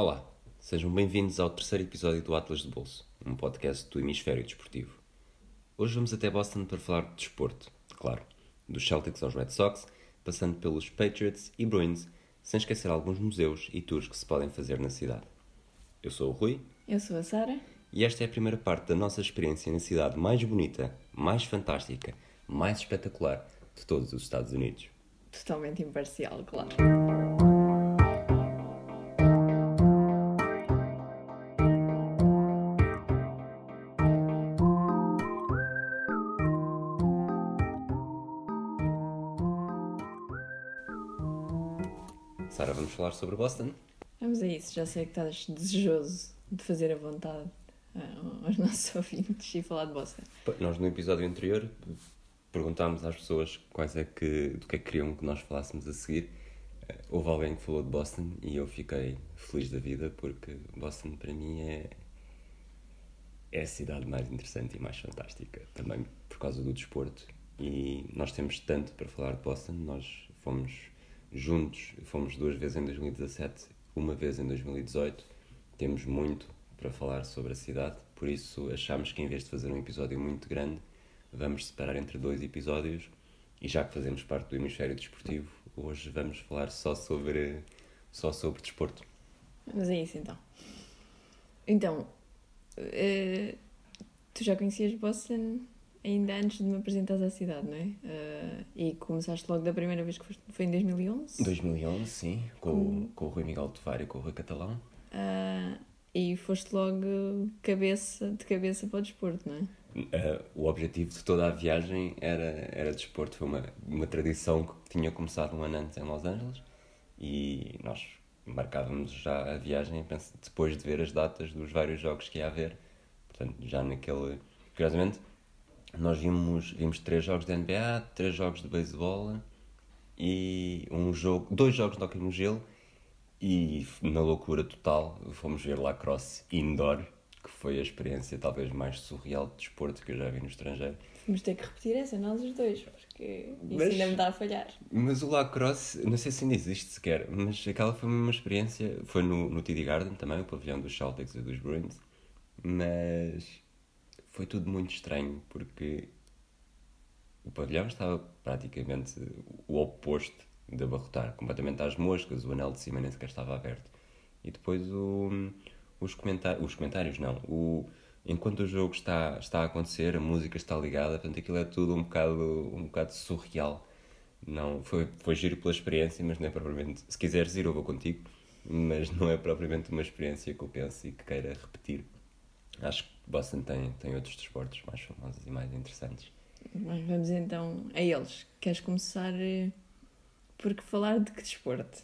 Olá, sejam bem-vindos ao terceiro episódio do Atlas de Bolso, um podcast do Hemisfério Desportivo. Hoje vamos até Boston para falar de desporto, claro, dos Celtics aos Red Sox, passando pelos Patriots e Bruins, sem esquecer alguns museus e tours que se podem fazer na cidade. Eu sou o Rui. Eu sou a Sara. E esta é a primeira parte da nossa experiência na cidade mais bonita, mais fantástica, mais espetacular de todos os Estados Unidos. Totalmente imparcial, claro. Falar sobre Boston? Vamos a isso. Já sei que estás desejoso de fazer a vontade uh, aos nossos ouvintes e falar de Boston. Nós no episódio anterior perguntámos às pessoas quais é que, do que é que queriam que nós falássemos a seguir. Uh, houve alguém que falou de Boston e eu fiquei feliz da vida porque Boston para mim é, é a cidade mais interessante e mais fantástica, também por causa do desporto. E nós temos tanto para falar de Boston, nós fomos juntos, fomos duas vezes em 2017, uma vez em 2018. Temos muito para falar sobre a cidade, por isso achámos que em vez de fazer um episódio muito grande, vamos separar entre dois episódios. E já que fazemos parte do hemisfério desportivo, hoje vamos falar só sobre só sobre desporto. Mas é isso então. Então, uh, tu já conhecias Boston ainda antes de me apresentares à cidade, não é? Uh, e começaste logo da primeira vez que foste, foi em 2011? 2011, sim, com, com... com o Rui Miguel Tovar e com o Rui Catalão. Uh, e foste logo cabeça, de cabeça para o desporto, não é? Uh, o objetivo de toda a viagem era, era desporto. Foi uma, uma tradição que tinha começado um ano antes em Los Angeles e nós marcávamos já a viagem depois de ver as datas dos vários jogos que ia haver. Portanto, já naquele. Curiosamente, nós vimos, vimos três jogos de NBA, três jogos de beisebol e um jogo, dois jogos de hockey no gelo e na loucura total fomos ver lacrosse indoor, que foi a experiência talvez mais surreal de desporto que eu já vi no estrangeiro. Vamos ter que repetir essa, nós os dois, porque isso mas, ainda me está a falhar. Mas o lacrosse, não sei se ainda existe sequer, mas aquela foi uma experiência, foi no, no TD Garden também, o pavilhão dos Celtics e dos Bruins, mas foi tudo muito estranho porque o pavilhão estava praticamente o oposto de abarrotar, completamente às moscas, o anel de cima nem sequer estava aberto. E depois o, os, comentários, os comentários, não, o, enquanto o jogo está, está a acontecer, a música está ligada, portanto aquilo é tudo um bocado, um bocado surreal. Não, foi, foi giro pela experiência, mas não é propriamente. Se quiseres ir, eu vou contigo, mas não é propriamente uma experiência que eu penso e que queira repetir. Acho que Boston tem, tem outros desportos mais famosos e mais interessantes. Mas vamos então a eles. Queres começar eh, por falar de que desporto?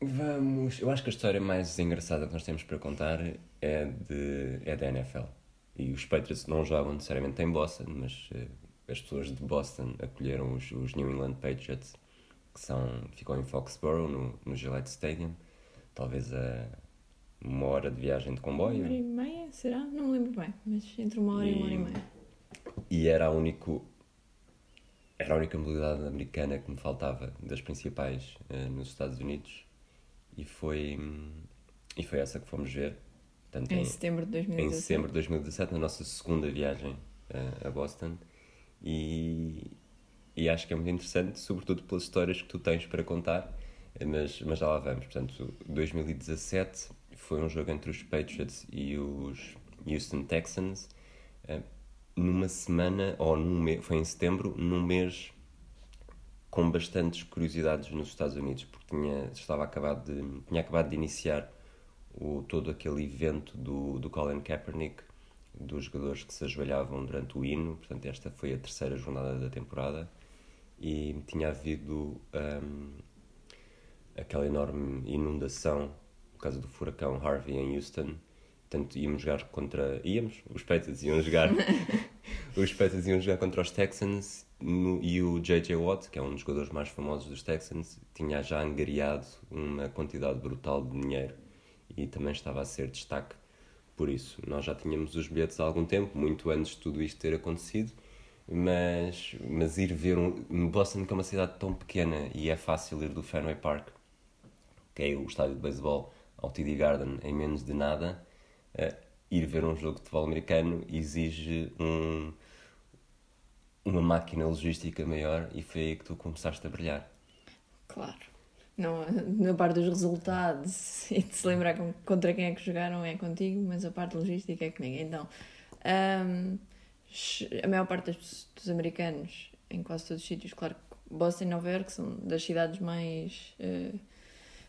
Vamos. Eu acho que a história mais engraçada que nós temos para contar é, de, é da NFL. E os Patriots não jogam necessariamente em Boston, mas uh, as pessoas de Boston acolheram os, os New England Patriots, que são, ficam em Foxborough, no, no Gillette Stadium. Talvez a uma hora de viagem de comboio. Uma hora e meia, será? Não me lembro bem, mas entre uma hora e, e uma hora e meia. E era a único era a única modalidade americana que me faltava das principais uh, nos Estados Unidos e foi e foi essa que fomos ver Portanto, em, em, setembro de 2017 em setembro de 2017 na nossa segunda viagem uh, a Boston e, e acho que é muito interessante sobretudo pelas histórias que tu tens para contar mas, mas já lá vamos portanto 2017 foi um jogo entre os Patriots e os Houston Texans uh, numa semana, ou num mês, foi em setembro, num mês com bastantes curiosidades nos Estados Unidos, porque tinha, estava acabado de, tinha acabado de iniciar o, todo aquele evento do, do Colin Kaepernick, dos jogadores que se ajoelhavam durante o hino, portanto esta foi a terceira jornada da temporada, e tinha havido um, aquela enorme inundação por causa do furacão Harvey em Houston, Portanto, íamos jogar contra. Íamos, os Patriots iam jogar. os Patriots iam jogar contra os Texans no, e o J.J. Watt, que é um dos jogadores mais famosos dos Texans, tinha já angariado uma quantidade brutal de dinheiro e também estava a ser destaque por isso. Nós já tínhamos os bilhetes há algum tempo, muito antes de tudo isto ter acontecido, mas, mas ir ver um. Boston, que é uma cidade tão pequena e é fácil ir do Fenway Park, que é o estádio de beisebol ao TD Garden em menos de nada, uh, ir ver um jogo de futebol americano exige um, uma máquina logística maior e foi aí que tu começaste a brilhar. Claro. Não, na parte dos resultados e de se lembrar contra quem é que jogaram é contigo, mas a parte logística é comigo. Então, um, a maior parte dos, dos, americanos, em quase todos os sítios, claro que Boston e Nova York são das cidades mais uh,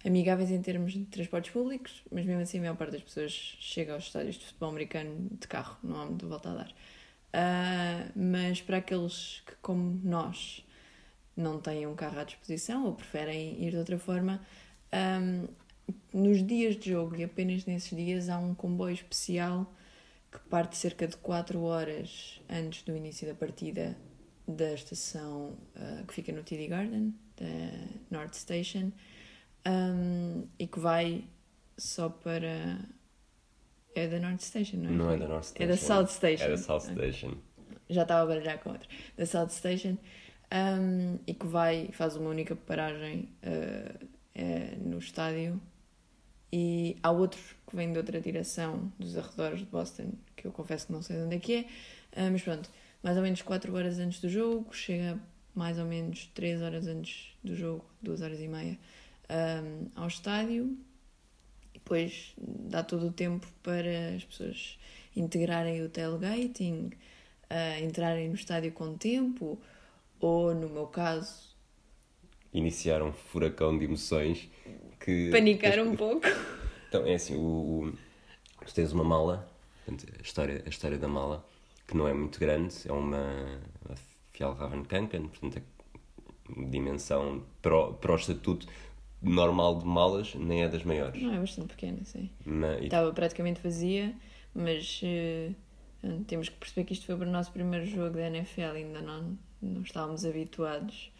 amigáveis em termos de transportes públicos, mas mesmo assim a maior parte das pessoas chega aos estádios de futebol americano de carro, não há muito volta a dar. Uh, mas para aqueles que, como nós, não têm um carro à disposição ou preferem ir de outra forma, um, nos dias de jogo e apenas nesses dias há um comboio especial que parte cerca de 4 horas antes do início da partida da estação uh, que fica no TD Garden, da North Station, um, e que vai só para. É da North Station, não é? Não é da North Station. É da South Station. É da South Station. Já estava a baralhar com outra. Da South Station. Um, e que vai, faz uma única paragem uh, é, no estádio. E há outro que vem de outra direção, dos arredores de Boston, que eu confesso que não sei de onde é que é. Uh, mas pronto, mais ou menos 4 horas antes do jogo, chega mais ou menos 3 horas antes do jogo, 2 horas e meia, um, ao estádio. E depois dá todo o tempo para as pessoas integrarem o tailgating, uh, entrarem no estádio com tempo, ou no meu caso. Iniciar um furacão de emoções que. Panicar um pouco. Então, é assim, o, o, tu tens uma mala, a história, a história da mala, que não é muito grande, é uma, uma Fjallravenkanken, portanto, a dimensão para o, para o estatuto normal de malas nem é das maiores. Não, é bastante pequena, sim. Mas, Estava praticamente vazia, mas uh, temos que perceber que isto foi para o nosso primeiro jogo da NFL, ainda não, não estávamos habituados.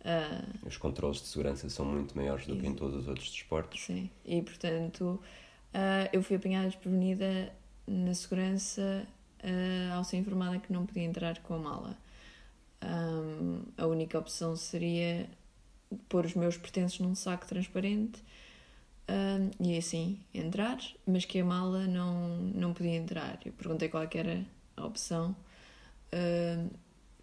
Uh, os controles de segurança são muito maiores do que em todos os outros desportos. Sim, e portanto uh, eu fui apanhada desprevenida na segurança uh, ao ser informada que não podia entrar com a mala. Um, a única opção seria pôr os meus pertences num saco transparente um, e assim entrar, mas que a mala não, não podia entrar. Eu perguntei qual é era a opção.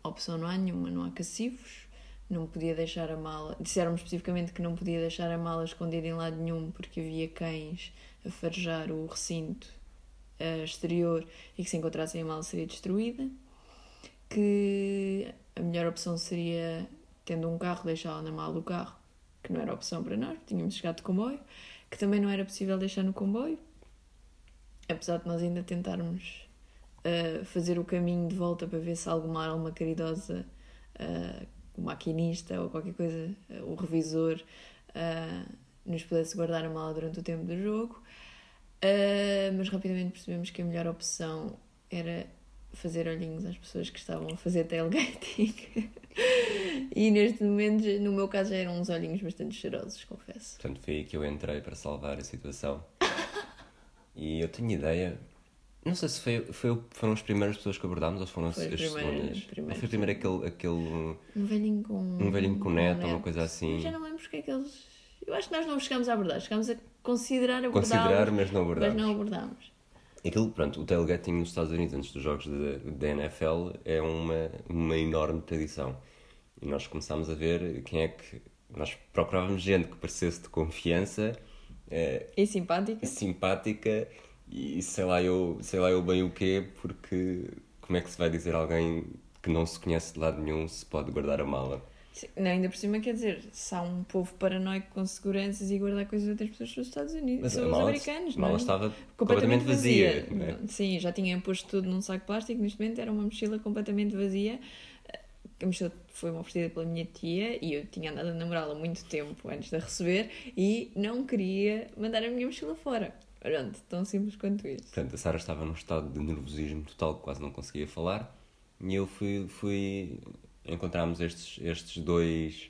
A opção não há nenhuma, não há cacifos, não podia deixar a mala. Disseram-me especificamente que não podia deixar a mala escondida em lado nenhum porque havia cães a farejar o recinto uh, exterior e que se encontrassem a mala seria destruída. Que a melhor opção seria tendo um carro, deixá-la na mala do carro, que não era opção para nós, tínhamos chegado de comboio, que também não era possível deixar no comboio, apesar de nós ainda tentarmos uh, fazer o caminho de volta para ver se alguma alma caridosa, uh, maquinista ou qualquer coisa, uh, o revisor, nos pudesse guardar a mala durante o tempo do jogo. mas rapidamente percebemos que a melhor opção era fazer olhinhos às pessoas que estavam a fazer tailgating. e neste momento, no meu caso, já eram uns olhinhos bastante cheirosos, confesso. Portanto, foi aí que eu entrei para salvar a situação. e eu tinha ideia. Não sei se foi, foi, foram as primeiras pessoas que abordámos ou foram foi as segundas. Primeiro, foi primeiro aquele, aquele. Um velhinho com. Um velhinho com neto, ou uma coisa assim. Eu já não lembro porque é que eles. Eu acho que nós não chegámos a abordar, chegámos a considerar abordá Considerar, mas não abordámos. Mas não abordámos. Aquilo, pronto, o tailgating nos Estados Unidos antes dos jogos da NFL é uma, uma enorme tradição. E nós começámos a ver quem é que. Nós procurávamos gente que parecesse de confiança. É, e simpática. Simpática e sei lá, eu, sei lá eu bem o quê, porque como é que se vai dizer alguém que não se conhece de lado nenhum se pode guardar a mala? Não, ainda por cima, quer dizer, se há um povo paranoico com seguranças e guardar coisas de outras pessoas dos Estados Unidos, Mas são os americanos, a mala não? É? estava completamente, completamente vazia. vazia é? Sim, já tinha posto tudo num saco plástico, neste momento era uma mochila completamente vazia. A mochila foi uma oferecida pela minha tia e eu tinha andado a namorá-la muito tempo antes de a receber e não queria mandar a minha mochila fora. Pronto, tão simples quanto isso. Portanto, a Sara estava num estado de nervosismo total, quase não conseguia falar. E eu fui, fui encontramos estes, estes dois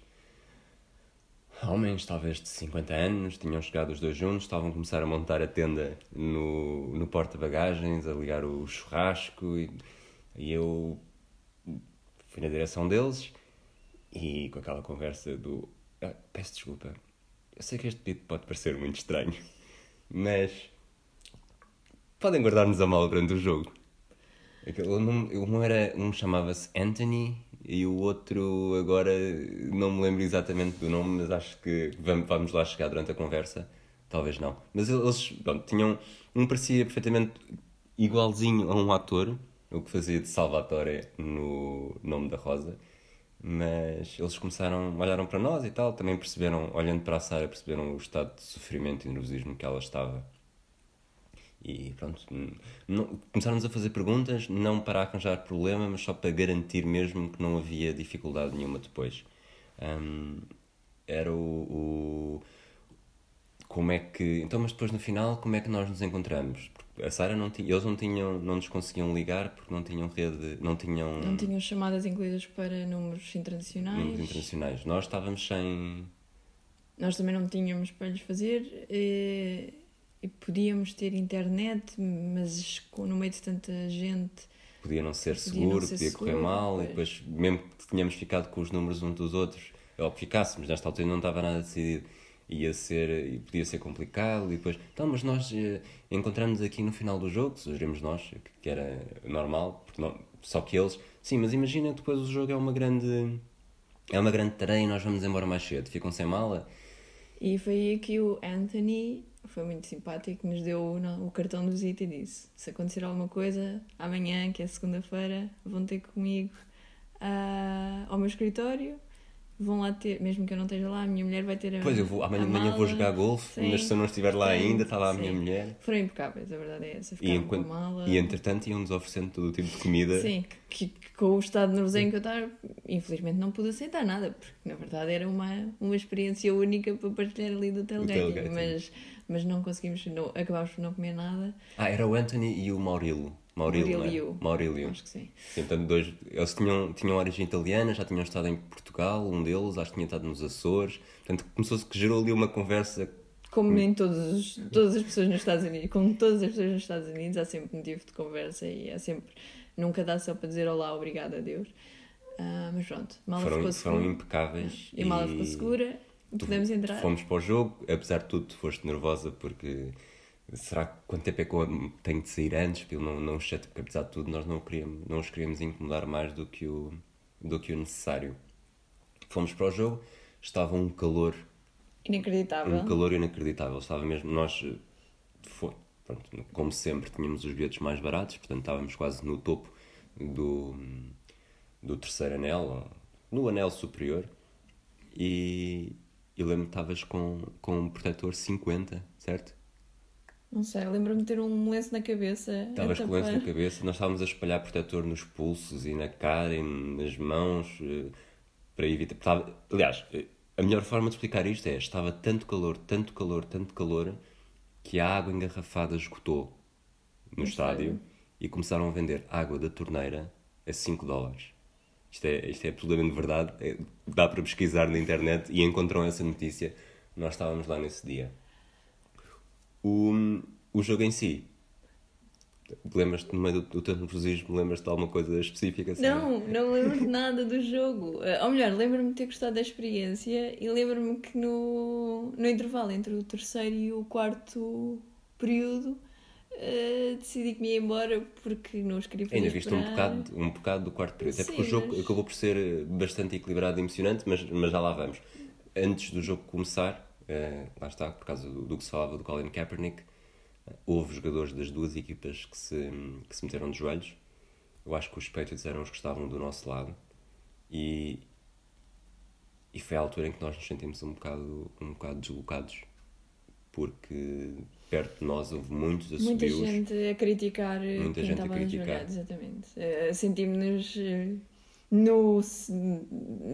homens, talvez de 50 anos, tinham chegado os dois juntos, estavam a começar a montar a tenda no, no porta-bagagens, a ligar o churrasco e, e eu fui na direção deles e com aquela conversa do ah, peço desculpa, eu sei que este pedido pode parecer muito estranho, Mas podem guardar-nos a mal durante o jogo. Nome- um era, um chamava-se Anthony e o outro agora não me lembro exatamente do nome, mas acho que vamos, lá chegar durante a conversa. Talvez não. Mas eles pronto, tinham. Um parecia perfeitamente igualzinho a um ator, o que fazia de Salvatore no nome da Rosa. Mas eles começaram, olharam para nós e tal, também perceberam, olhando para a Sara, perceberam o estado de sofrimento e nervosismo que ela estava. E pronto, não- começaram-nos a fazer perguntas, não para arranjar problema, mas só para garantir mesmo que não havia dificuldade nenhuma depois. Hum, era o, o- Como é que. Então, mas depois no final, como é que nós nos encontramos? Porque a Sara não tinha. Eles não tinham. Não nos conseguiam ligar porque não tinham rede. Não tinham. Não tinham chamadas incluídas para números internacionais. números internacionais. Nós estávamos sem. Nós também não tínhamos para lhes fazer eh, e podíamos ter internet, mas no meio de tanta gente. podia não ser Podia não seguro, ser podia correr seguro, mal, e pois. depois, mesmo que tínhamos ficado com os números uns dos outros, ou que ficássemos, nesta altura não estava nada decidido, ia ser, e podia ser complicado, e depois, então, mas nós eh, encontramos aqui no final do jogo, sugerimos nós, que- era normal, não, só que eles, sim, mas imagina que depois o jogo é uma grande, é uma grande tarefa e nós vamos embora mais cedo, ficam sem mala, E foi aí que o Anthony foi muito simpático, nos deu o, cartão de visita e disse: se acontecer alguma coisa, amanhã, que é segunda-feira, vão ter comigo ah, ao meu escritório. Vão lá ter, mesmo que eu não esteja lá, a minha mulher vai ter a depois eu vou, amanhã a de manhã vou jogar golfe, mas se eu não estiver lá Sim, ainda, está lá a minha sim. mulher. Foram impecáveis, a verdade é essa. E, enquanto, com a mala. e entretanto iam-nos oferecendo todo o tipo de comida. Sim, que, que com o estado nervoso que eu estava, infelizmente não pude aceitar nada, porque na verdade era uma, uma experiência única para partilhar ali do tailgating. mas, mas não conseguimos, não, acabámos por não comer nada. Ah, era o Anthony e o Maurilo. Maurílio. não é? Maurílio. Acho que sim. Sim, portanto, dois, eles tinham, tinham origem italiana, já tinham estado em Portugal, um deles, acho que tinha estado nos Açores. Portanto, começou-se que gerou ali uma conversa. Como em todos os, todas as pessoas nos Estados Unidos, como todas as pessoas nos Estados Unidos, há sempre motivo de conversa e há sempre. Nunca dá só para dizer olá, obrigado a Deus. Ah, mas pronto, a mala Foram, ficou foram segura. impecáveis. E a mala ficou segura, podemos entrar. Fomos para o jogo, apesar de tudo, tu foste nervosa porque. Será que quanto tempo é que eu tenho de sair antes? Ele não, não porque apesar de tudo, nós não, queríamos, não os queríamos incomodar mais do que o, do que o necessário. Fomos para o jogo, estava um calor Inacreditável. um calor inacreditável. Estava mesmo, nós, foi, pronto, como sempre, tínhamos os bilhetes mais baratos, portanto estávamos quase no topo do, do terceiro anel, no anel superior, e eu lembro que estavas com, com um protetor 50, certo? Não sei, lembro-me de ter um lenço na cabeça. Estavas com lenço na tapar. cabeça, nós estávamos a espalhar protetor nos pulsos e na cara e nas mãos eh, para evitar. estava- aliás, eh, a melhor forma de explicar isto é: estava tanto calor, tanto calor, tanto calor que a água engarrafada esgotou no estádio estádio. e começaram a vender água da torneira a 5 dólares. Isto é, isto é absolutamente verdade. É- dá para pesquisar na internet e encontram essa notícia. Nós estávamos lá nesse dia. O, o jogo em si. Lembras-te, no meio do, do teu nervosismo, lembras-te de alguma coisa específica? assim? Não, não lembro de nada do jogo. Eh, Ou melhor, lembro-me de ter gostado da experiência e lembro-me que no, no intervalo entre o terceiro e o quarto período eh, decidi que me ia embora porque não os queria fazer Ainda viste um bocado, um bocado do quarto período. Até porque Sim, o jogo mas- acabou por ser bastante equilibrado e emocionante, mas, mas já lá vamos. Antes do jogo começar, eh, lá está, por causa do, do que se falava do Colin Kaepernick, eh, houve jogadores das duas equipas que se, que se meteram de joelhos. Eu acho que os Patriots eram os que estavam do nosso lado. E, e foi a altura em que nós nos sentimos um bocado, um bocado deslocados, porque perto de nós houve muitos Muita assobios. gente a criticar eh, Muita gente a criticar. exatamente. Eh, Sentimos-nos eh, no,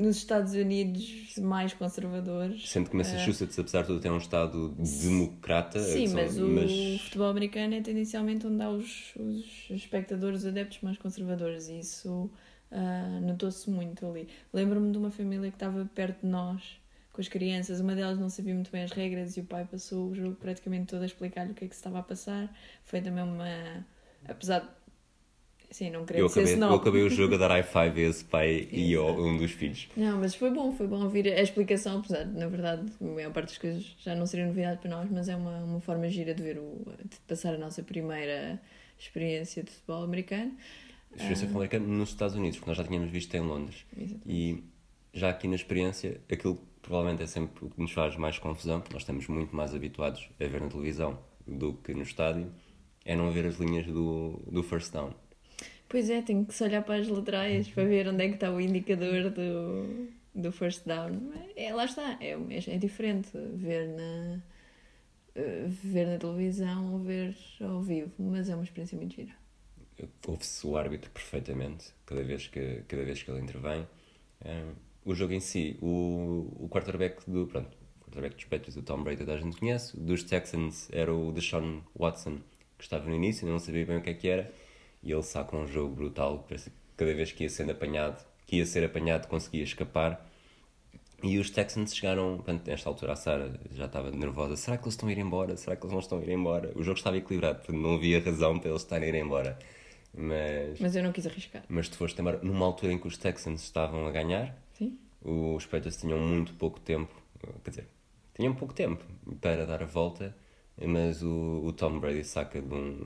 nos Estados Unidos mais conservadores. Sendo que Massachusetts, apesar de tudo, tem um Estado democrata. Sim, são- mas o mas- futebol americano é tendencialmente onde há os, os espectadores, os adeptos mais conservadores e isso ah, notou-se muito ali. Lembro-me de uma família que estava perto de nós, com as crianças, uma delas não sabia muito bem as regras e o pai passou o jogo praticamente todo a explicar-lhe o que é que se estava a passar. Foi também uma. Apesar de Sim, não queria Eu ser acabei, eu snob. acabei o jogo a dar high five a esse pai e ao, um dos filhos. Não, mas foi bom, foi bom ouvir a explicação, apesar de, na verdade, a maior parte das coisas já não seriam novidade para nós, mas é uma, uma forma gira de ver o, de passar a nossa primeira experiência de futebol americano. Experiência Ah. americana nos Estados Unidos, porque nós já tínhamos visto em Londres. Exatamente. E já aqui na experiência, aquilo que provavelmente é sempre o que nos faz mais confusão, porque nós estamos muito mais habituados a ver na televisão do que no estádio, é não ver as linhas do, do first down. Pois é, tenho que se olhar para as laterais para ver onde é que está o indicador do, do first down. É, lá está, é, é diferente ver na, eh, ver na televisão ou ver ao vivo, mas é uma experiência muito gira. Ouve-se o árbitro perfeitamente cada vez que, cada vez que ele intervém. Um, o jogo em si, o, o quarterback do. Pronto, o quarterback dos Patriots, o Tom Brady, toda a gente conhece. Dos Texans era o Deshaun Watson, que estava no início, não sabia bem o que é que era. E ele saca um jogo brutal, cada vez que ia sendo apanhado, que ia ser apanhado, conseguia escapar. E os Texans chegaram, portanto, nesta altura a Sara já estava nervosa. Será que eles estão a ir embora? Será que eles não estão a ir embora? O jogo estava equilibrado, portanto não havia razão para eles estarem a ir embora. Mas, Mas eu não quis arriscar. mas tu foste embora numa altura em que os Texans estavam a ganhar, Sim? os Patriots tinham muito pouco tempo, quer dizer, tinham pouco tempo para dar a volta, mas o, o Tom Brady saca de um.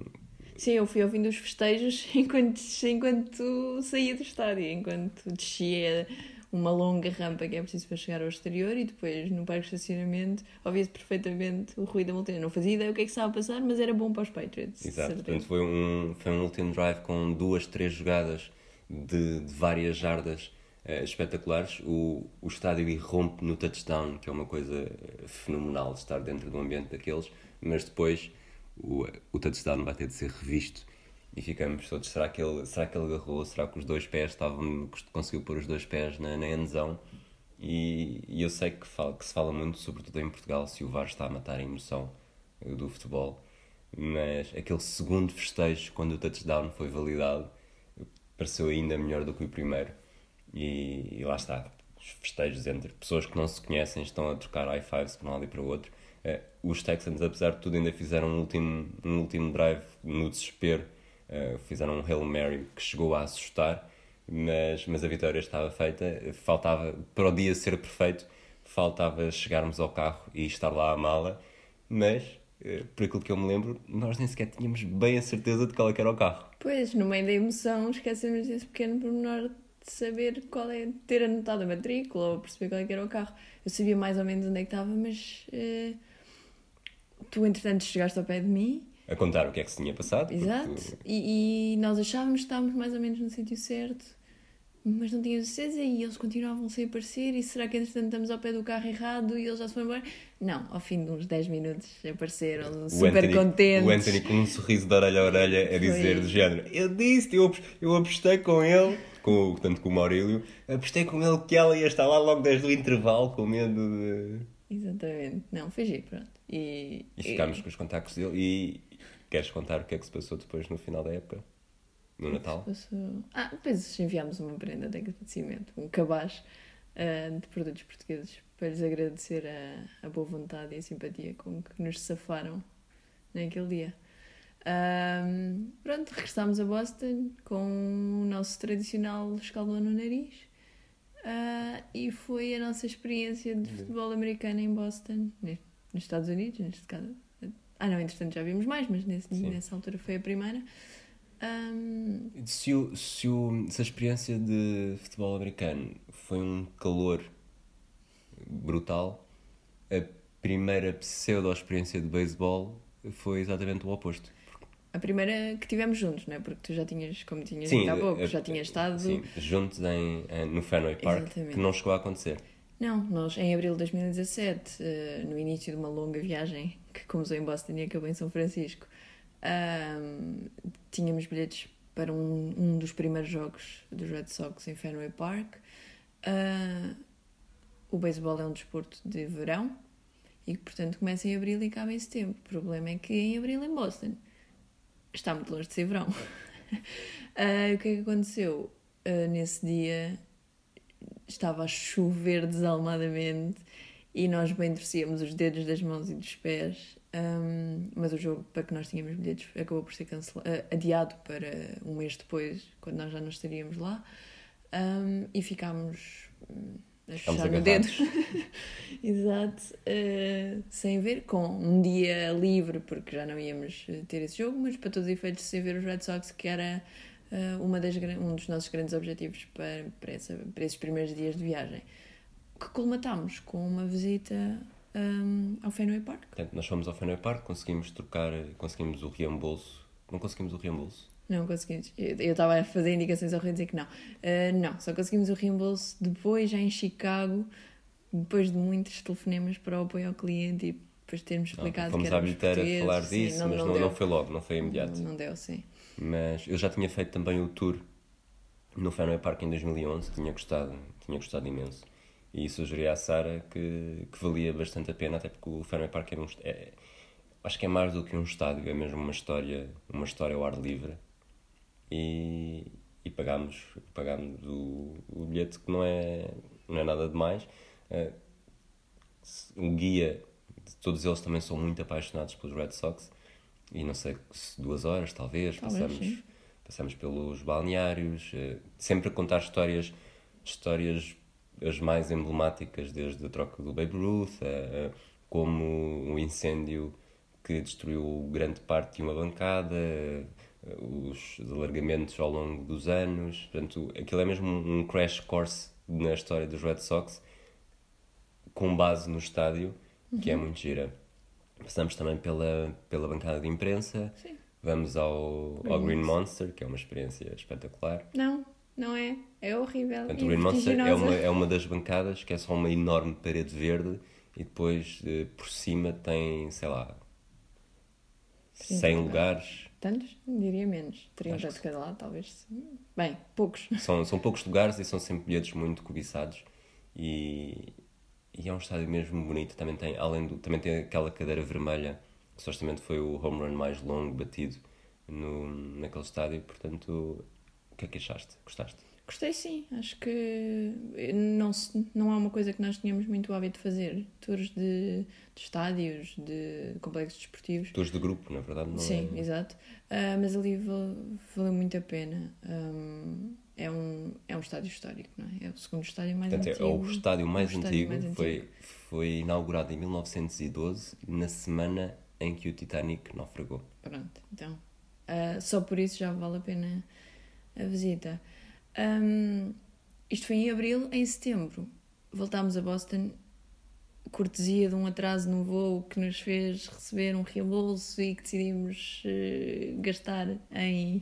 Sim, eu fui ouvindo os festejos enquanto, enquanto saía do estádio, enquanto descia uma longa rampa que é preciso para chegar ao exterior e depois no parque de estacionamento ouvia-se perfeitamente o ruído da multidão. Não fazia ideia o que é que estava a passar, mas era bom para os Patriots. Exato, portanto foi um, foi um último drive com duas, três jogadas de, de várias jardas eh, espetaculares. O, o estádio irrompe no touchdown, que é uma coisa eh, fenomenal de estar dentro do ambiente daqueles, mas depois o, o touchdown vai ter de ser revisto e ficamos todos, será que ele, será que ele agarrou? Será que os dois pés estavam, conseguiu pôr os dois pés na, na? E, e eu sei que, fala, que se fala muito, sobretudo em Portugal, se o VAR está a matar a emoção eh, do futebol, mas aquele segundo festejo, quando o touchdown foi validado, pareceu ainda melhor do que o primeiro. E, e lá está, os festejos entre pessoas que não se conhecem estão a trocar high fives para um lado e para o outro. Eh, os Texans, apesar de tudo, ainda fizeram um último, um último drive no desespero. Eh, fizeram um Hail Mary que chegou a assustar, mas, mas a vitória estava feita. Faltava, para o dia ser perfeito, faltava chegarmos ao carro e estar lá a mala, mas, eh, por aquilo que eu me lembro, nós nem sequer tínhamos bem a certeza de qual é era o carro. Pois, no meio da emoção, esquecemos desse pequeno pormenor saber qual é, ter anotado a matrícula ou perceber qual é que era o carro. Eu sabia mais ou menos onde é que estava, mas eh, tu, entretanto, chegaste ao pé de mim, A contar o que é que se tinha passado. exato, e, e nós achávamos que estávamos mais ou menos no sítio certo, mas não tínhamos certeza e eles continuavam sem aparecer. E será que, entretanto, estamos ao pé do carro errado e eles já se foram embora? Não, ao fim de uns 10 minutos apareceram o super Anthony, contentes. O Anthony com um sorriso de orelha a orelha a dizer Foi. do género eu disse, eu, apos- eu apostei com ele, com, o- portanto com o Maurílio, apostei com ele que ela ia estar lá logo desde o intervalo com medo de... Exatamente, não, foi giro, pronto. E, E ficámos com os contactos dele e queres contar o que é que se passou depois no final da época? No Natal? Passou... Ah, depois enviámos uma prenda de agradecimento, um cabaz ah, de produtos portugueses para lhes agradecer a, a boa vontade e a simpatia com que nos safaram naquele dia. Ahm, pronto, regressámos a Boston com o nosso tradicional escalão no nariz Ah, e foi a nossa experiência de futebol americano em Boston, nos Estados Unidos, neste caso. Ah, não, entretanto já vimos mais, mas nesse, nessa altura foi a primeira. Ahm, Se, o, se, o, se a experiência de futebol americano foi um calor brutal, a primeira pseudo-experiência de beisebol foi exatamente o oposto. A primeira que tivemos juntos, não é? Porque tu já tinhas, como tinhas Sim, dito há pouco, eh, já tinhas estado. Sim, juntos em, em- no Fenway Park, Exatamente. que não chegou a acontecer. Não, nós em abril de 2017, eh, no início de uma longa viagem que começou em Boston e acabou em São Francisco, ahm, tínhamos bilhetes para um, um dos primeiros jogos dos Red Sox em Fenway Park. Ah, o beisebol é um desporto de verão e portanto, começa em abril e acaba em setembro. O problema é que em abril em Boston está muito longe de ser verão. Ah, o que é que aconteceu? Ah, nesse dia estava a chover desalmadamente e nós bem torcíamos os dedos das mãos e dos pés Um, mas o jogo para que nós tínhamos bilhetes acabou por ser cancelado, adiado para um mês depois, quando nós já não estaríamos lá. Um, e ficámos hum, a dedo. Exato. Uh, sem ver, com um dia livre, porque já não íamos ter esse jogo, mas para todos os efeitos sem ver os Red Sox, que era uh, uma das, um dos nossos grandes objetivos para, para, essa, para esses primeiros dias de viagem. Que colmatámos com uma visita um, ao Fenway Park. Portanto, nós fomos ao Fenway Park, conseguimos trocar, conseguimos o reembolso. Não conseguimos o reembolso? Não conseguimos. Eu estava a fazer indicações ao Rui dizer que não. Uh, não, só conseguimos o reembolso depois, já em Chicago, depois de muitos telefonemas para o apoio ao cliente e depois de termos explicado não, que era. Fomos à bilheteira falar disso, sim, não, mas não, não, foi logo, não foi imediato. Não, não deu, sim. Mas eu já tinha feito também o tour no Fenway Park em 2011, tinha gostado, tinha gostado imenso. E sugeri à Sara que, que valia bastante a pena, até porque o Fenway Park é um, é, acho que é mais do que um estádio, é mesmo uma história, uma história ao ar livre. E, e pagámos, pagámos o, o bilhete que não é, não é nada demais. Uh, o guia, todos eles também são muito apaixonados pelos Red Sox e não sei se duas horas talvez, talvez passamos, passamos pelos balneários, uh, sempre a contar histórias, histórias as mais emblemáticas desde a troca do Babe Ruth, como o incêndio que destruiu grande parte de uma bancada, os alargamentos ao longo dos anos. Portanto, aquilo é mesmo um crash course na história dos Red Sox, com base no estádio, uhum. que é uhum. muito gira. Passamos também pela, pela bancada de imprensa. Sim. Vamos ao Green, ao Green Monster, que é uma experiência espetacular. Não, não é. É horrível. Portanto, o Green Monster é uma, é uma das bancadas que é só uma enorme parede verde e depois eh, por cima tem, sei lá, Sim, 100 lugares. Tantos? Diria menos. 30 de cada lado, talvez. Bem, poucos. São, são poucos lugares e são sempre bilhetes muito cobiçados. E, e é um estádio mesmo bonito. Também tem, além do, também tem aquela cadeira vermelha, que supostamente foi o home run mais longo batido no, naquele estádio. Portanto, o que é que achaste? Gostaste? Gostei sim, acho que não, não é uma coisa que nós tínhamos muito hábito de fazer. Tours de, de estádios, de complexos desportivos. Tours de grupo, na verdade. Não sim, é... exato. Uh, mas ali valeu muito a pena. Um, é, um, é um estádio histórico, não é? É o segundo estádio mais Portanto, antigo. É o estádio mais, o antigo, mais antigo. Foi, foi inaugurado em 1912, na semana em que o Titanic naufragou. Pronto, então. Uh, só por isso já vale a pena a visita. Um, isto foi em abril, em setembro voltámos a Boston, cortesia de um atraso no voo que nos fez receber um reembolso e que decidimos uh, gastar em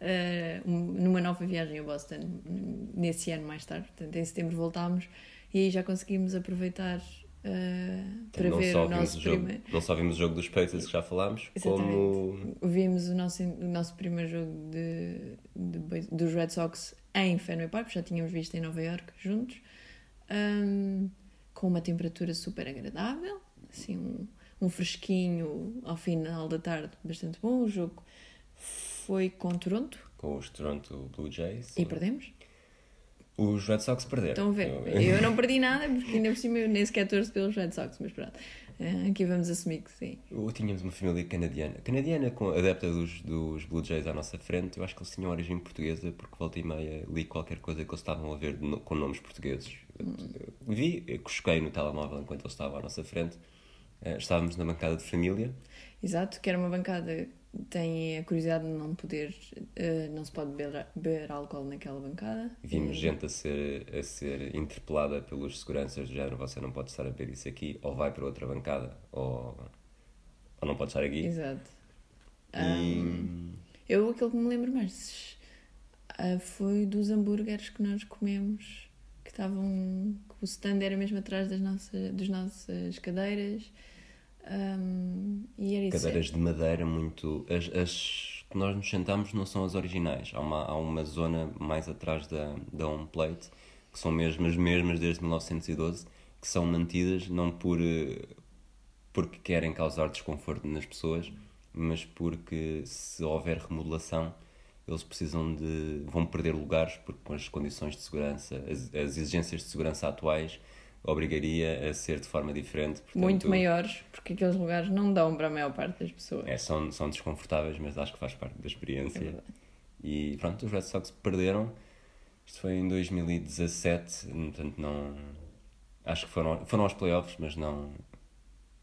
uh, um, numa nova viagem a Boston nesse ano mais tarde. Portanto, em setembro voltámos e aí já conseguimos aproveitar Uh, para não ver o nosso primeiro. Não só vimos o jogo dos Pacers que já falámos, Exatamente. como. Vimos o nosso, o nosso primeiro jogo de, de, dos Red Sox em Fenway Park, já tínhamos visto em Nova York juntos, um, com uma temperatura super agradável, assim, um, um fresquinho ao final da tarde bastante bom. O jogo foi com Toronto. Com os Toronto Blue Jays. E perdemos. Os Red Sox perderam. Estão a ver. Eu não perdi nada, porque ainda por cima eu nem sequer torço pelos Red Sox, mas pronto. Eh, aqui vamos assumir que sim. Tínhamos uma família canadiana. Canadiana, com, adepta dos, dos Blue Jays à nossa frente. Eu acho que eles tinham origem portuguesa, porque volta e meia li qualquer coisa que eles estavam a ver com nomes portugueses. Hum. Vi, cusquei no telemóvel enquanto eles estavam à nossa frente. Eh, estávamos na bancada de família. Exato, que era uma bancada tem a curiosidade de não poder, uh, não se pode beber, beber álcool naquela bancada. Vimos gente a ser, a ser interpelada pelos seguranças do género, você não pode estar a beber isso aqui, ou vai para outra bancada, ou, ou não pode estar aqui. Exato. E... Um, eu, aquilo que me lembro mais uh, foi dos hambúrgueres que nós comemos, que estavam, que o stand era mesmo atrás das nossas, das nossas cadeiras, um, Cadeiras de madeira muito. As, as que nós nos sentamos não são as originais. Há uma, há uma zona mais atrás da, da home plate que são mesmo as mesmas desde 1912 que são mantidas não por porque querem causar desconforto nas pessoas, mas porque se houver remodelação eles precisam de vão perder lugares porque com as condições de segurança, as, as exigências de segurança atuais obrigaria a ser de forma diferente. Portanto, Muito maiores, porque aqueles lugares não dão para a maior parte das pessoas. É, são, são desconfortáveis, mas acho que faz parte da É experiência. verdade. e pronto, os Red Sox perderam. Isto foi em 2017, portanto não. Acho que foram, foram aos playoffs, mas não,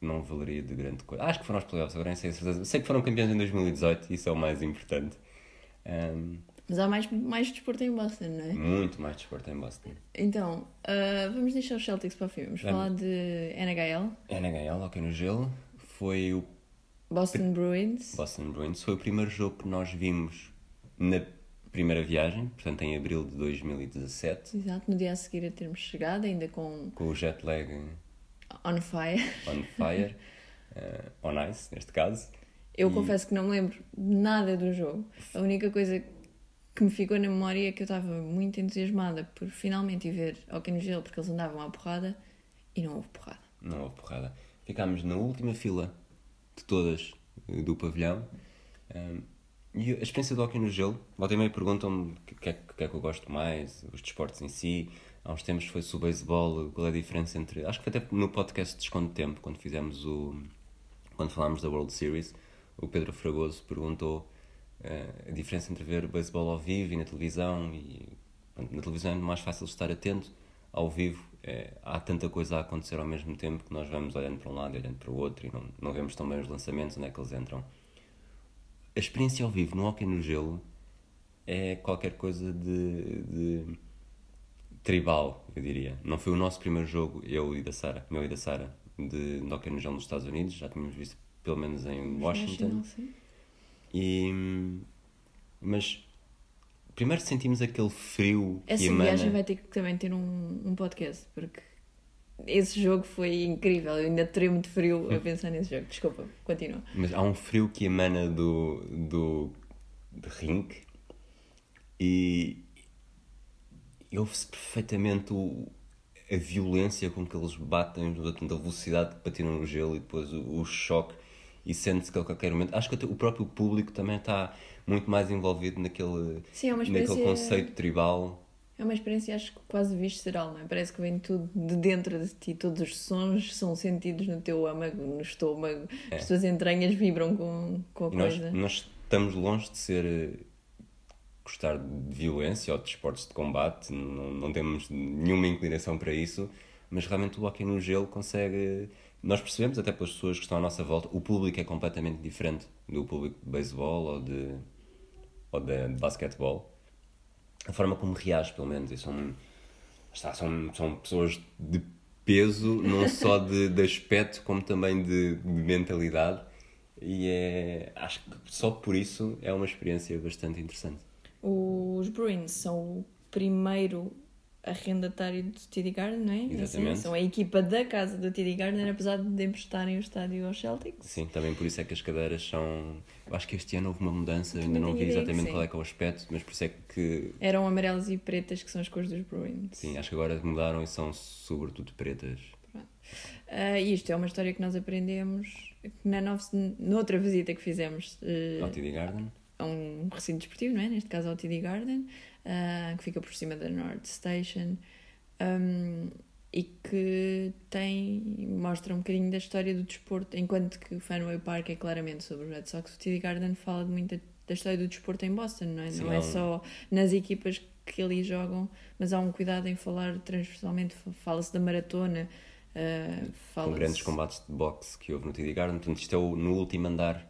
não valeria de grande coisa. Acho que foram aos playoffs, agora nem sei a certeza. Sei que foram campeões em 2018, isso é o mais importante. Ahm, Mas há mais, mais desporto em Boston, não é? muito mais desporto em Boston. Então, ah, vamos deixar os Celtics para o fim. Vamos Vamos. falar de NHL, NHL, ok no gelo, foi o Boston Bruins. Boston Bruins. Foi o primeiro jogo que nós vimos na primeira viagem, portanto em abril de 2017, Exato, no dia a seguir a termos chegado, ainda com com o jet lag On Fire. on fire, eh, on ice neste caso. Eu E- confesso que não me lembro nada do jogo. A única coisa que me ficou na memória é que eu estava muito entusiasmada por finalmente ir ver Hockey no Gelo, porque eles andavam à porrada e não houve porrada. Não houve porrada. Ficámos na última fila de todas eh, do pavilhão. Um, e a experiência do hockey no gelo, volta e meia perguntam-me o que, é, que que é que eu gosto mais, os desportos em si. Há uns tempos foi sobre o beisebol, qual é a diferença entre. Acho que foi até no podcast Desconto de Tempo, quando fizemos o. quando falámos da World Series, o Pedro Fragoso perguntou a diferença entre ver beisebol ao vivo e na televisão. E na televisão é mais fácil estar atento, ao vivo eh, há tanta coisa a acontecer ao mesmo tempo que nós vamos olhando para um lado e olhando para o outro e não, não vemos tão bem os lançamentos, onde é que eles entram. A experiência ao vivo no hockey no gelo é qualquer coisa de, de tribal, eu diria. Não foi o nosso primeiro jogo, eu e da Sara, meu e da Sara, de, hockey no gelo nos Estados Unidos, já tínhamos visto pelo menos em Washington. Sim. E, mas primeiro sentimos aquele frio Essa que emana. viagem vai ter que também ter um, um podcast, porque esse jogo foi incrível. Eu ainda tremo de frio a pensar nesse jogo. Desculpa, continua. Mas há um frio que emana do, do, do rink e, e ouve-se perfeitamente o, a violência com que eles batem, a velocidade que patiram no gelo e depois o, o choque e sente-se que a qualquer momento. Acho que o próprio público também está muito mais envolvido naquele, Sim, é naquele conceito tribal. É uma experiência, acho que quase visceral, não é? Parece que vem tudo de dentro de ti, todos os sons são sentidos no teu âmago, no estômago, as tuas entranhas vibram com, com a É. E nós, coisa. nós estamos longe de ser eh, gostar de violência ou de esportes de combate, não, não temos nenhuma inclinação para isso, mas realmente o hockey no gelo consegue. Nós percebemos, até pelas pessoas que estão à nossa volta, o público é completamente diferente do público de beisebol ou de, ou de, basquetebol. A forma como reage, pelo menos, e são, está, são, são pessoas de peso, não só de, de aspecto, como também de, de mentalidade. E é, acho que só por isso é uma experiência bastante interessante. Os Bruins são o primeiro arrendatário do TD Garden, não é? Assim? Exatamente. São a equipa da casa do TD Garden, apesar de emprestarem o estádio aos Celtics. Sim, também por isso é que as cadeiras são. Eu acho que este ano houve uma mudança, eu ainda não vi exatamente qual é que é o aspecto, mas por isso é que. Eram amarelas e pretas, que são as cores dos Bruins. Sim, acho que agora mudaram e são sobretudo pretas. Ah, isto é uma história que nós aprendemos na nova, noutra visita que fizemos eh, Ao TD Garden. a um recinto desportivo, não é? Neste caso ao TD Garden, ah, que fica por cima da North Station um, e que tem mostra um bocadinho da história do desporto, enquanto que o Fenway Park é claramente sobre os Red Sox, o TD Garden fala de muito da história do desporto em Boston, não é? Sim, não é só nas equipas que ali jogam, mas há um cuidado em falar transversalmente, fala-se da maratona, ah, com fala grandes combates de boxe que houve no TD Garden. Portanto, isto é o, no último andar.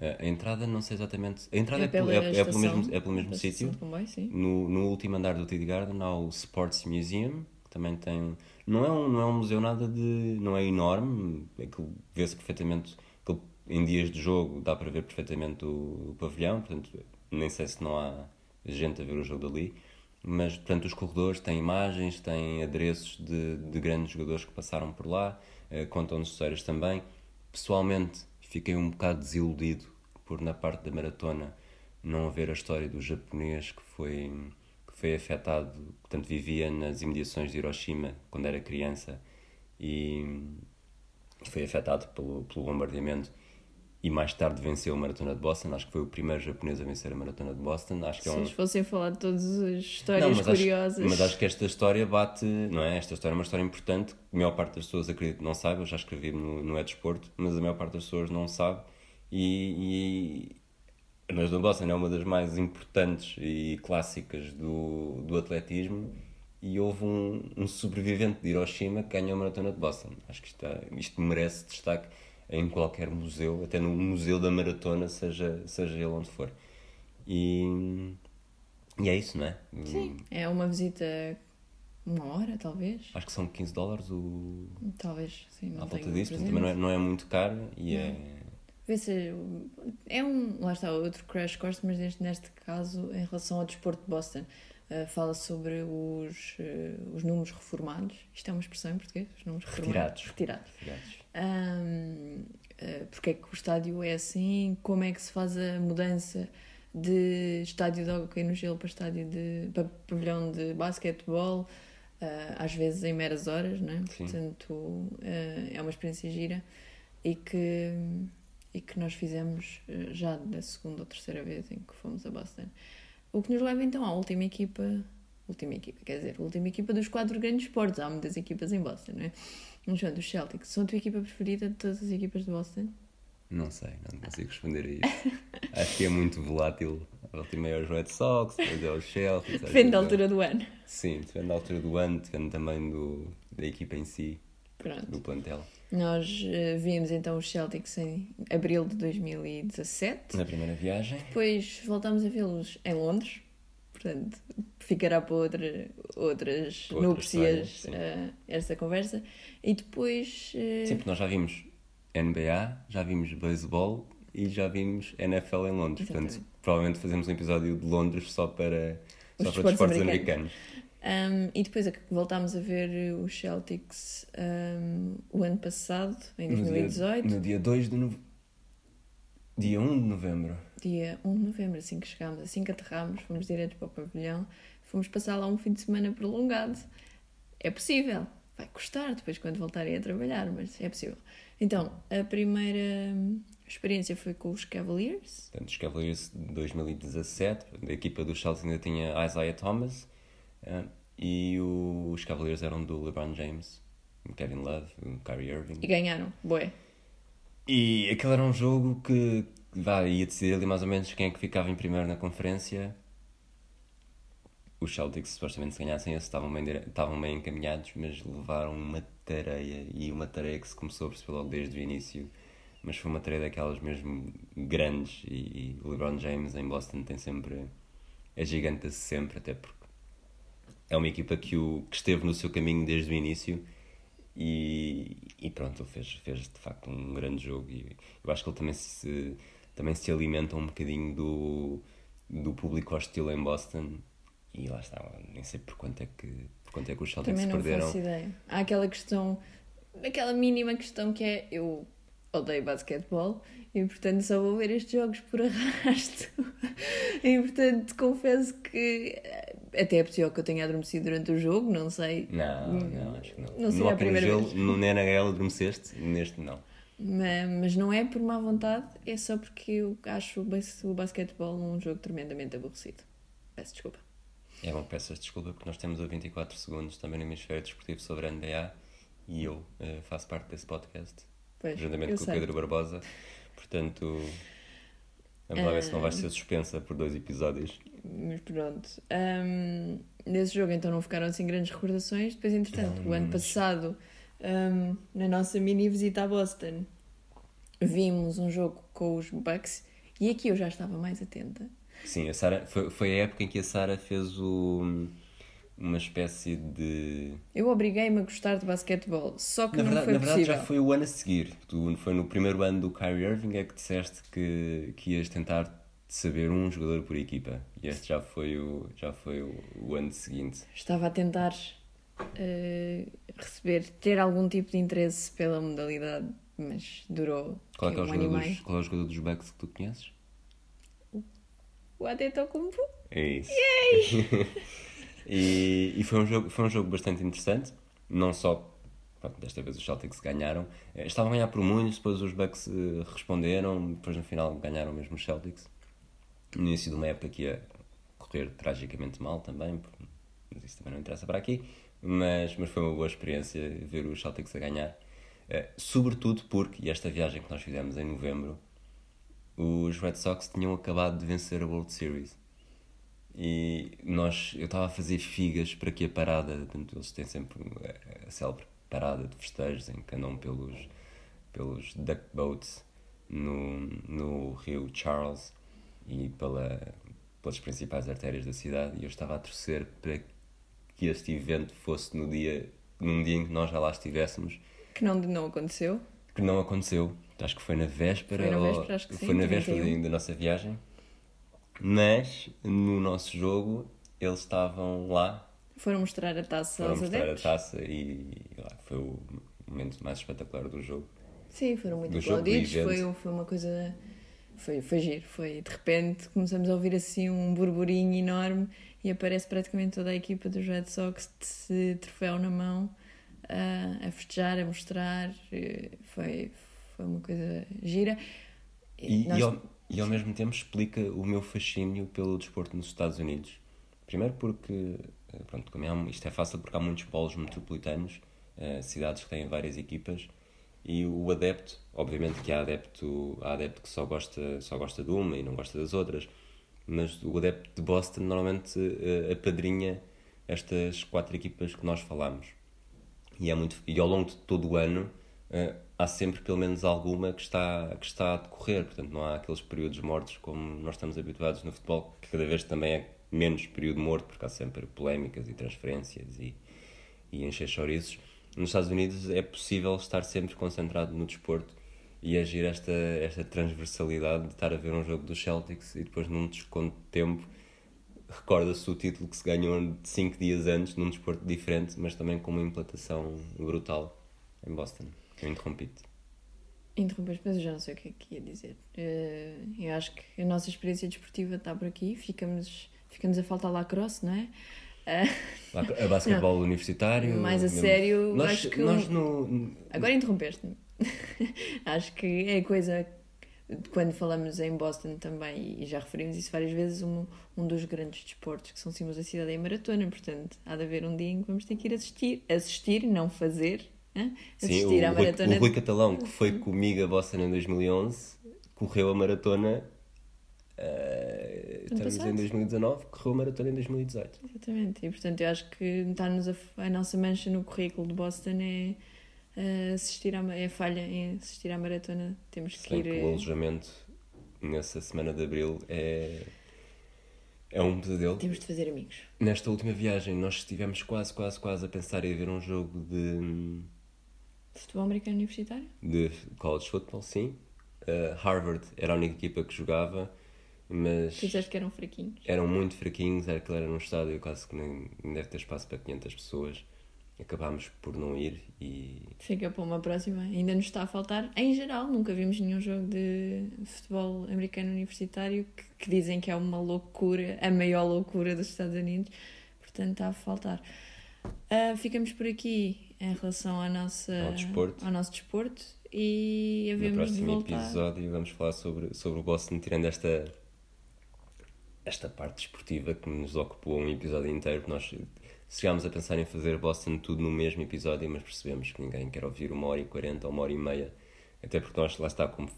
Eh, A entrada, não sei exatamente. A entrada é, pelo, pela é, é pelo mesmo, é pelo mesmo sítio. comboio. No, no último andar do TD Garden há o Sports Museum, que também tem. Não é um, não é um museu nada de. não é enorme, aquilo vê-se perfeitamente. Aquilo, em dias de jogo dá para ver perfeitamente o, o pavilhão, portanto, nem sei se não há gente a ver o jogo dali. Mas, portanto, os corredores têm imagens, têm adereços de, de grandes jogadores que passaram por lá, eh, contam-nos histórias também. Pessoalmente, fiquei um bocado desiludido por, na parte da maratona, não haver a história do japonês que foi, que foi afetado, portanto, vivia nas imediações de Hiroshima quando era criança e foi afetado pelo, pelo bombardeamento. E mais tarde venceu a Maratona de Boston. Acho que foi o primeiro japonês a vencer a Maratona de Boston. Acho que Se é um... eles fossem falar de todas as histórias mas curiosas. Acho, mas acho que esta história bate, não é? Esta história é uma história importante. A maior parte das pessoas acredito que não sabe. Eu já escrevi no, no É Desporto, mas a maior parte das pessoas não sabe. E, e a Maratona de Boston é uma das mais importantes e clássicas do, do atletismo. E houve um, um sobrevivente de Hiroshima que ganhou a Maratona de Boston. Acho que isto, é- isto merece destaque em qualquer museu, até no museu da maratona, seja, seja ele onde for. E, e é isso, não é? Sim, é uma visita uma hora, talvez. Acho que são 15 dólares o... Talvez, sim, não à volta disso, portanto, também não é, não é muito caro e é. Vê se é um, lá está, outro crash course, mas neste, neste caso, em relação ao desporto de Boston, uh, fala sobre os, uh, os números reformados. Isto é uma expressão em português? Os números reformados. Retirados. Retirados. Um, uh, porque é que o estádio é assim? Como é que se faz a mudança de estádio de hockey no gelo para estádio de para pavilhão de basquetebol? Uh, às vezes em meras horas, é? Sim. Portanto, uh, é uma experiência gira e que, e que nós fizemos já da segunda ou terceira vez em que fomos a Boston. O que nos leva então à última equipa, última equipa, quer dizer, última equipa dos quatro grandes esportes. Há muitas equipas em Boston, não é? Vamos ver, dos Celtics. São a tua equipa preferida de todas as equipas de Boston? Não sei, não consigo responder a isso. Acho que é muito volátil. A última é os Red Sox, depois é os Celtics. Depende da é- altura do ano. Sim, depende da altura do ano, depende também do, da equipa em si, Pronto. do plantel. Nós eh, vimos então os Celtics em abril de 2017. Na primeira viagem. Depois voltámos a vê-los em Londres. Portanto, ficará para outra, outras Outra núpcias história, eh, esta conversa. E depois. eh, Sim, porque nós já vimos NBA, já vimos beisebol e já vimos NFL em Londres. Portanto, Exatamente. provavelmente fazemos um episódio de Londres só para, Os só para desportos americanos. americanos. Um, e depois é voltámos a ver os Celtics um, o ano passado, em No dia- 2018, No dia 2 de novembro. Dia 1 de novembro. dia 1 de novembro, assim que chegámos, assim que aterrámos, fomos diretos para o pavilhão, fomos passar lá um fim de semana prolongado. É possível, vai custar depois quando voltarem a trabalhar, mas é possível. Então, a primeira hum, experiência foi com os Cavaliers, Portanto, os Cavaliers de 2017, a equipa dos Celtics ainda tinha Isaiah Thomas e os Cavaliers eram do LeBron James, Kevin Love, Kyrie Irving. e ganharam, boé. E aquele era um jogo que vai, ia decidir ali mais ou menos quem é que ficava em primeiro na conferência. Os Celtics, supostamente, se ganhassem esse, estavam bem, estavam bem encaminhados, mas levaram uma tareia. E uma tareia que se começou a perceber logo desde o início. Mas foi uma tareia daquelas mesmo grandes. E, e o LeBron James em Boston tem sempre. agiganta-se sempre, até porque é uma equipa que, o, que esteve no seu caminho desde o início. E, e pronto, ele fez, fez de facto um grande jogo. E eu acho que ele também se, também se alimenta um bocadinho do, do público hostil em Boston. E lá está, nem sei por quanto é que, por quanto é que os Celtics Também não perderam. faço ideia. Há aquela questão, aquela mínima questão que é eu odeio basquetebol e portanto só vou ver estes jogos por arrasto. e portanto confesso que até é possível que eu tenha adormecido durante o jogo, não sei. Não, não, acho que não. Não no seria a no primeira gelo, vez. no NHL adormeceste, neste não. Ma- Mas não é por má vontade, é só porque eu acho o bas- o basquetebol um jogo tremendamente aborrecido. Peço desculpa. É bom, peço desculpa porque nós temos a 24 segundos também no Hemisfério Desportivo sobre a NBA e eu eh, faço parte desse podcast, Pois, juntamente com o sei. Pedro Barbosa. Portanto, vamos lá ver se não vais ser suspensa por dois episódios. Mas pronto. Ahm, nesse jogo então não ficaram assim grandes recordações. Depois, entretanto, o ano mas- passado, ahm, na nossa mini visita a Boston, vimos um jogo com os Bucks e aqui eu já estava mais atenta. Sim, a Sara, foi, foi a época em que a Sara fez o, uma espécie de. Eu obriguei-me a gostar de basquetebol, só que Na não verdade, foi na verdade possível. já foi o ano a seguir. Tu, foi no primeiro ano do Kyrie Irving é que disseste que, que ias tentar saber um jogador por equipa. E este já foi o, já foi o, o ano seguinte. Estava a tentar eh, receber, ter algum tipo de interesse pela modalidade, mas durou Qual é, que é o um ano dos, qual é o jogador dos Bucks que tu conheces? O Adetokounmpo. É isso. e, e foi, um jogo, foi um jogo bastante interessante, não só pronto, desta vez os Celtics ganharam. Eh, estavam a ganhar por muitos, depois os Bucks eh, responderam, depois no final ganharam mesmo os Celtics. No início de uma época que ia correr tragicamente mal também, mas isso também não interessa para aqui. Mas, mas foi uma boa experiência ver os Celtics a ganhar. Uh, sobretudo porque, e esta viagem que nós fizemos em novembro, os Red Sox tinham acabado de vencer a World Series. E nós, eu estava a fazer figas para que a parada, portanto, eles têm sempre a célebre parada de festejos em que andam pelos, pelos duck boats no, no rio Charles e pela, pelas principais artérias da cidade e eu estava a torcer para que este evento fosse no dia, num dia em que nós já lá estivéssemos. Que não, não aconteceu? Que não aconteceu. Acho que foi na véspera. Foi na véspera, acho que foi sim, na véspera da nossa viagem. Mas no nosso jogo eles estavam lá. Foram mostrar a taça foram aos mostrar adeptos. a taça e lá, foi o momento mais espetacular do jogo. Sim, foram muito Do aplaudidos. Foi, foi uma coisa. Foi, foi giro. Foi, de repente começamos a ouvir assim um burburinho enorme e aparece praticamente toda a equipa dos Red Sox de troféu na mão a, a festejar, a mostrar. Foi, foi uma coisa gira. E, Nós- e, e ao mesmo tempo explica o meu fascínio pelo desporto nos Estados Unidos. Primeiro porque, eh, pronto, como é, isto é fácil porque há muitos polos metropolitanos, eh, cidades que têm várias equipas, e o adepto, obviamente que há adepto, há adepto que só gosta, só gosta de uma e não gosta das outras, mas o adepto de Boston normalmente eh, apadrinha estas quatro equipas que nós falamos. E, é muito, e ao longo de todo o ano há sempre pelo menos alguma que está, que está a decorrer. Portanto, não há aqueles períodos mortos como nós estamos habituados no futebol, que cada vez também é menos período morto, porque há sempre polémicas e transferências e, e encher chouriços. Nos Estados Unidos é possível estar sempre concentrado no desporto e agir esta, esta transversalidade de estar a ver um jogo dos Celtics e depois num desconto de tempo recorda-se o título que se ganhou 5 dias antes num desporto diferente, mas também com uma implantação brutal em Boston. Eu interrompi-te. Interrompeste, mas eu já não sei o que é que ia dizer. Eh, eu acho que a nossa experiência desportiva está por aqui. Ficamos, ficamos a faltar lacrosse, não é? Eh, A basquetebol universitário. Mais a mesmo- sério, nós, acho que nós no. Agora interrompeste-me. Acho que é coisa. Quando falamos em Boston também, e já referimos isso várias vezes, um, um dos grandes desportos que são símbolos da cidade é a maratona. Portanto, há de haver um dia em que vamos ter que ir assistir. Assistir, não fazer. Hã? Sim, Assistir o, à Rui, maratona. o Rui Catalão, que foi comigo a Boston em 2011, correu a maratona. eh, estamos em 2019, correu a maratona em 2018. Exatamente. E portanto, eu acho que está-nos a, a nossa mancha no currículo de Boston é eh, assistir à, é falha em assistir à maratona. Temos que bem ir. que o eh, alojamento nessa semana de abril é, é um pesadelo. Temos de fazer amigos. Nesta última viagem, nós estivemos quase, quase, quase a pensar em ver um jogo de, Futebol americano universitário? de college football, sim. Uh, Harvard era a única equipa que jogava, mas Tu disseste que eram fraquinhos. eram muito fraquinhos. Era aquilo era num estádio quase que nem, nem deve ter espaço para 500 pessoas. Acabámos por não ir e Fica para uma próxima. Ainda nos está a faltar. Em geral, nunca vimos nenhum jogo de futebol americano universitário que, que dizem que é uma loucura, a maior loucura dos Estados Unidos. Portanto, está a faltar. Ah, ficamos por aqui em relação à nossa, Ao desporto. ao nosso desporto e no havemos de próximo voltar. episódio vamos falar sobre, sobre o Boston, tirando esta, esta parte desportiva que nos ocupou um episódio inteiro. Nós chegámos a pensar em fazer Boston tudo no mesmo episódio, mas percebemos que ninguém quer ouvir uma hora e quarenta ou uma hora e meia, até porque nós, lá está, como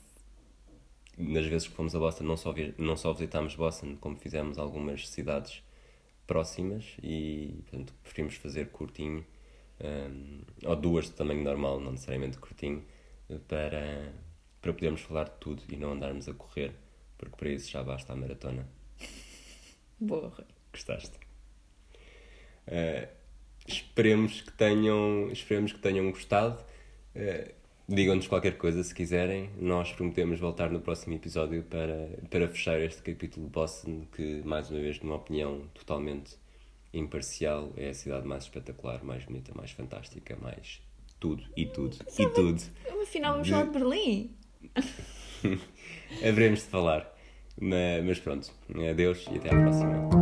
nas vezes que fomos a Boston, não só, não só visitámos Boston, como fizemos algumas cidades próximas e, portanto, preferimos fazer curtinho, hum, ou duas de tamanho normal, não necessariamente curtinho, para, para podermos falar de tudo e não andarmos a correr, porque para isso já basta a maratona. Boa, Rui. Gostaste? Eh, esperemos que tenham esperemos que tenham gostado Eh, digam-nos qualquer coisa se quiserem. Nós prometemos voltar no próximo episódio para, para fechar este capítulo de Boston que mais uma vez numa opinião totalmente imparcial é a cidade mais espetacular mais bonita, mais fantástica mais tudo e tudo e tudo. Afinal, vamos De- falar de Berlim. haveremos de falar. Mas, mas pronto, adeus e até à próxima